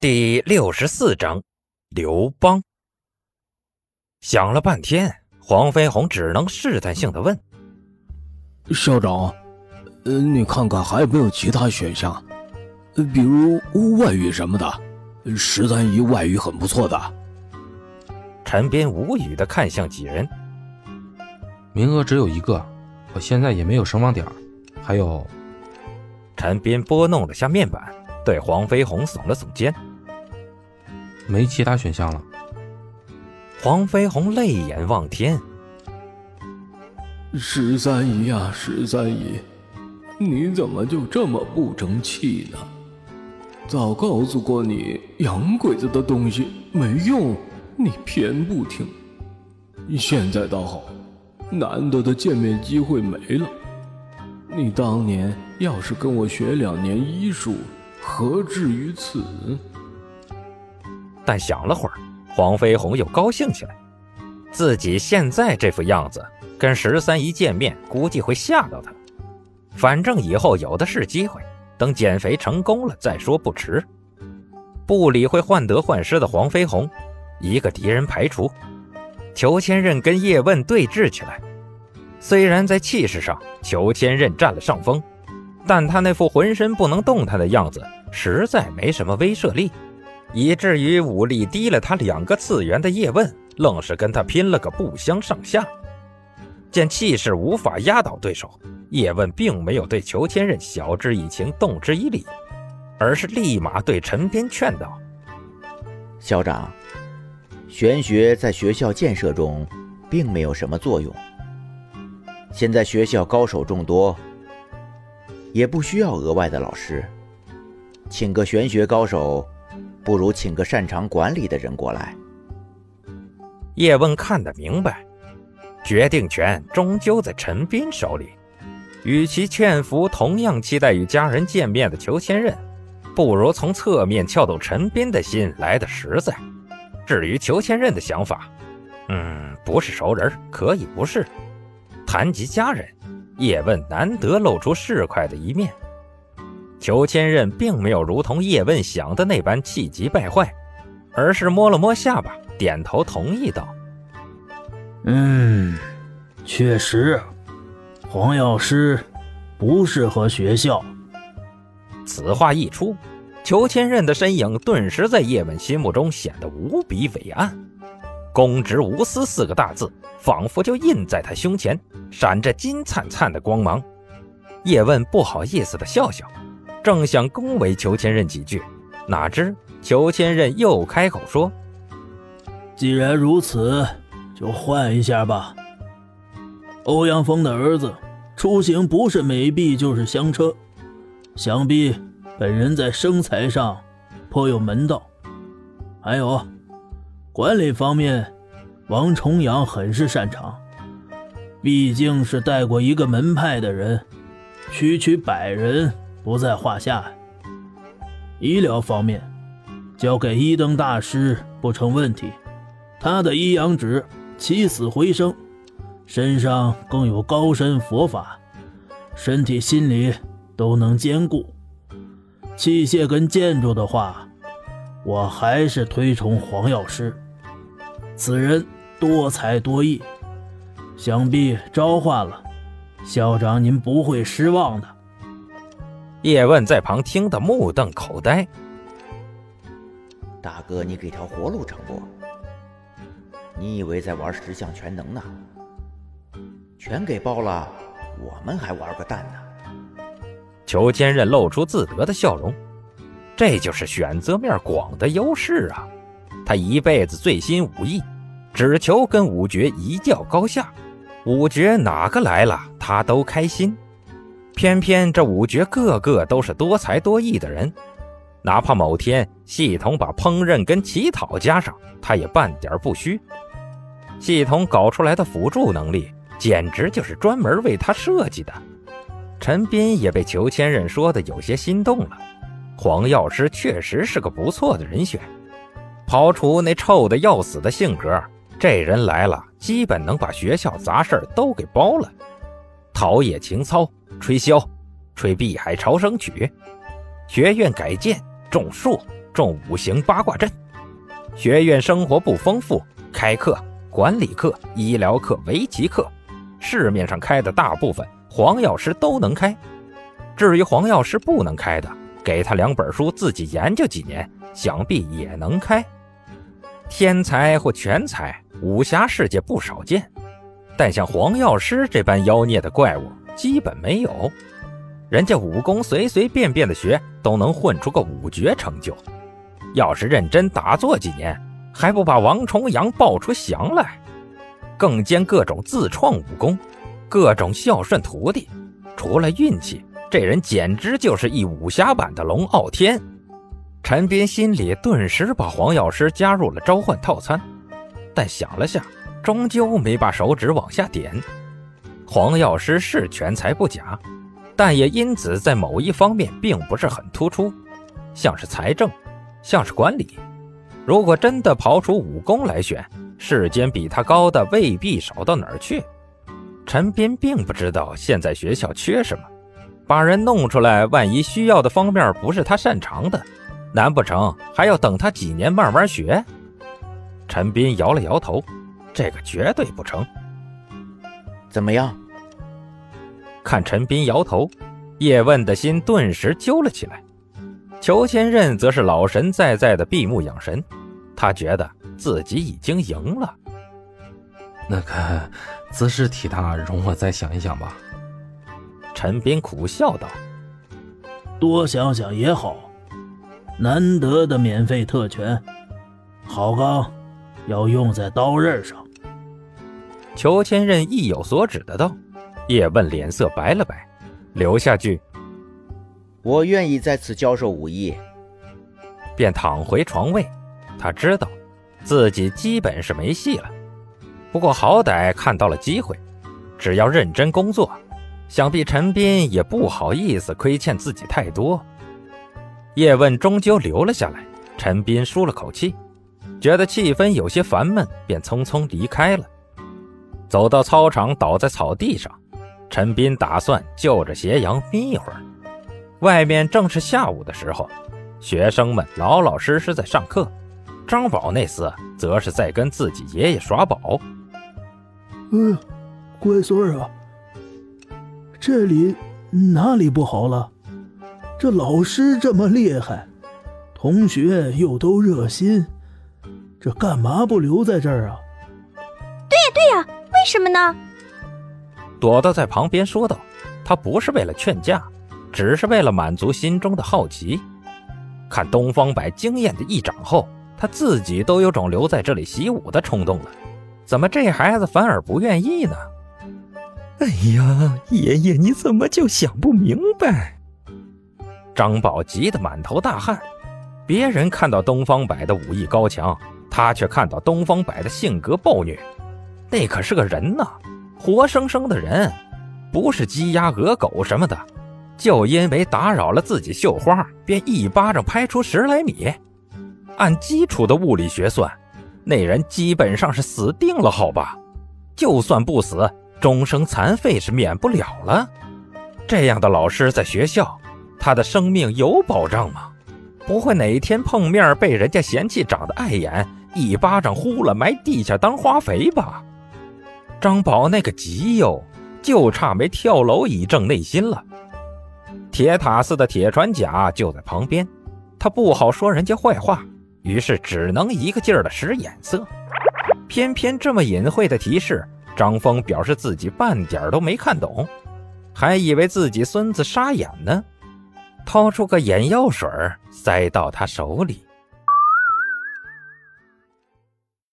第六十四章，刘邦。想了半天，黄飞鸿只能试探性的问：“校长，呃，你看看还有没有其他选项？比如外语什么的，十三姨外语很不错的。”陈斌无语的看向几人：“名额只有一个，我现在也没有声望点还有……”陈斌拨弄了下面板，对黄飞鸿耸了耸肩。没其他选项了。黄飞鸿泪眼望天，十三姨呀，十三姨，你怎么就这么不争气呢？早告诉过你，洋鬼子的东西没用，你偏不听。现在倒好，难得的见面机会没了。你当年要是跟我学两年医术，何至于此？但想了会儿，黄飞鸿又高兴起来。自己现在这副样子，跟十三姨见面，估计会吓到他。反正以后有的是机会，等减肥成功了再说不迟。不理会患得患失的黄飞鸿，一个敌人排除。裘千仞跟叶问对峙起来。虽然在气势上，裘千仞占了上风，但他那副浑身不能动弹的样子，实在没什么威慑力。以至于武力低了他两个次元的叶问，愣是跟他拼了个不相上下。见气势无法压倒对手，叶问并没有对裘千仞晓之以情、动之以理，而是立马对陈边劝道：“校长，玄学在学校建设中并没有什么作用。现在学校高手众多，也不需要额外的老师，请个玄学高手。”不如请个擅长管理的人过来。叶问看得明白，决定权终究在陈斌手里。与其劝服同样期待与家人见面的裘千仞，不如从侧面撬动陈斌的心来的实在。至于裘千仞的想法，嗯，不是熟人，可以不是。谈及家人，叶问难得露出市侩的一面。裘千仞并没有如同叶问想的那般气急败坏，而是摸了摸下巴，点头同意道：“嗯，确实，黄药师不适合学校。”此话一出，裘千仞的身影顿时在叶问心目中显得无比伟岸，“公职无私”四个大字仿佛就印在他胸前，闪着金灿灿的光芒。叶问不好意思的笑笑。正想恭维裘千仞几句，哪知裘千仞又开口说：“既然如此，就换一下吧。欧阳锋的儿子出行不是美币就是香车，想必本人在生财上颇有门道。还有管理方面，王重阳很是擅长，毕竟是带过一个门派的人，区区百人。”不在话下。医疗方面，交给一灯大师不成问题。他的一阳指起死回生，身上更有高深佛法，身体心理都能兼顾。器械跟建筑的话，我还是推崇黄药师。此人多才多艺，想必召唤了校长，您不会失望的。叶问在旁听得目瞪口呆。大哥，你给条活路成不？你以为在玩十项全能呢？全给包了，我们还玩个蛋呢！裘千仞露出自得的笑容，这就是选择面广的优势啊！他一辈子醉心武艺，只求跟五绝一较高下，五绝哪个来了，他都开心。偏偏这五绝个个都是多才多艺的人，哪怕某天系统把烹饪跟乞讨加上，他也半点不虚。系统搞出来的辅助能力，简直就是专门为他设计的。陈斌也被裘千仞说的有些心动了，黄药师确实是个不错的人选。刨除那臭的要死的性格，这人来了，基本能把学校杂事都给包了。陶冶情操。吹箫，吹碧海潮生曲；学院改建，种树，种五行八卦阵。学院生活不丰富，开课、管理课、医疗课、围棋课，市面上开的大部分黄药师都能开。至于黄药师不能开的，给他两本书，自己研究几年，想必也能开。天才或全才，武侠世界不少见，但像黄药师这般妖孽的怪物，基本没有。人家武功随随便便的学，都能混出个五绝成就。要是认真打坐几年，还不把王重阳抱出翔来？更兼各种自创武功，各种孝顺徒弟，除了运气，这人简直就是一武侠版的龙傲天。陈斌心里顿时把黄药师加入了召唤套餐，但想了下，终究没把手指往下点。黄药师是全才不假。但也因此在某一方面并不是很突出，像是财政，像是管理。如果真的刨出武功来选，世间比他高的未必少到哪儿去。陈斌并不知道现在学校缺什么，把人弄出来，万一需要的方面不是他擅长的，难不成还要等他几年慢慢学？陈斌摇了摇头，这个绝对不成。怎么样？看陈斌摇头，叶问的心顿时揪了起来。裘千仞则是老神在在的闭目养神，他觉得自己已经赢了。那个姿势体大，容我再想一想吧。陈斌苦笑道：“多想想也好，难得的免费特权，好钢要用在刀刃上。”裘千仞意有所指的道。叶问脸色白了白，留下句：“我愿意在此教授武艺。”便躺回床位。他知道自己基本是没戏了，不过好歹看到了机会，只要认真工作，想必陈斌也不好意思亏欠自己太多。叶问终究留了下来，陈斌舒了口气，觉得气氛有些烦闷，便匆匆离开了。走到操场，倒在草地上。陈斌打算就着斜阳眯一会儿。外面正是下午的时候，学生们老老实实在上课。张宝那厮则是在跟自己爷爷耍宝。嗯，乖孙儿啊，这里哪里不好了？这老师这么厉害，同学又都热心，这干嘛不留在这儿啊？为什么呢？朵朵在旁边说道：“她不是为了劝架，只是为了满足心中的好奇。看东方白惊艳的一掌后，她自己都有种留在这里习武的冲动了。怎么这孩子反而不愿意呢？”哎呀，爷爷你怎么就想不明白？张宝急得满头大汗。别人看到东方白的武艺高强，他却看到东方白的性格暴虐。那可是个人呐！活生生的人，不是鸡鸭鹅狗什么的，就因为打扰了自己绣花，便一巴掌拍出十来米。按基础的物理学算，那人基本上是死定了，好吧？就算不死，终生残废是免不了了。这样的老师在学校，他的生命有保障吗？不会哪天碰面被人家嫌弃长得碍眼，一巴掌呼了埋地下当花肥吧？张宝那个急哟，就差没跳楼以正内心了。铁塔寺的铁船甲就在旁边，他不好说人家坏话，于是只能一个劲儿的使眼色。偏偏这么隐晦的提示，张峰表示自己半点都没看懂，还以为自己孙子沙眼呢，掏出个眼药水塞到他手里。